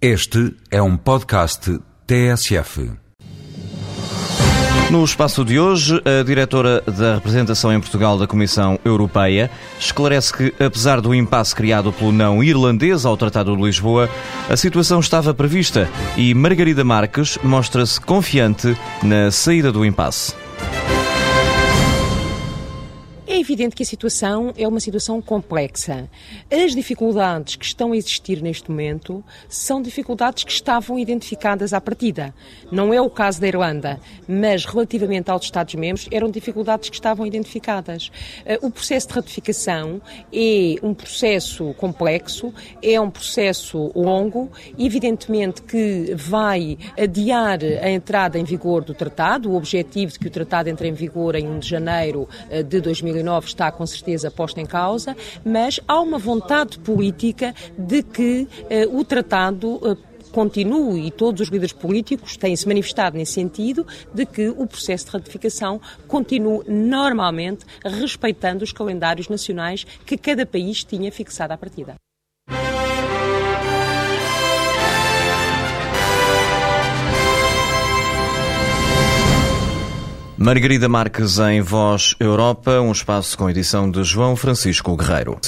Este é um podcast TSF. No espaço de hoje, a diretora da representação em Portugal da Comissão Europeia esclarece que, apesar do impasse criado pelo não irlandês ao Tratado de Lisboa, a situação estava prevista e Margarida Marques mostra-se confiante na saída do impasse. É evidente que a situação é uma situação complexa. As dificuldades que estão a existir neste momento são dificuldades que estavam identificadas à partida. Não é o caso da Irlanda, mas relativamente aos Estados-membros eram dificuldades que estavam identificadas. Eh, o processo de ratificação é um processo complexo, é um processo longo, evidentemente que vai adiar a entrada em vigor do tratado, o objetivo de que o tratado entre em vigor em 1 de janeiro eh, de 2009 está com certeza posta em causa, mas há uma vontade política de que eh, o tratado eh, continue e todos os líderes políticos têm-se manifestado nesse sentido de que o processo de ratificação continue normalmente respeitando os calendários nacionais que cada país tinha fixado à partida. Margarida Marques em Voz Europa, um espaço com edição de João Francisco Guerreiro.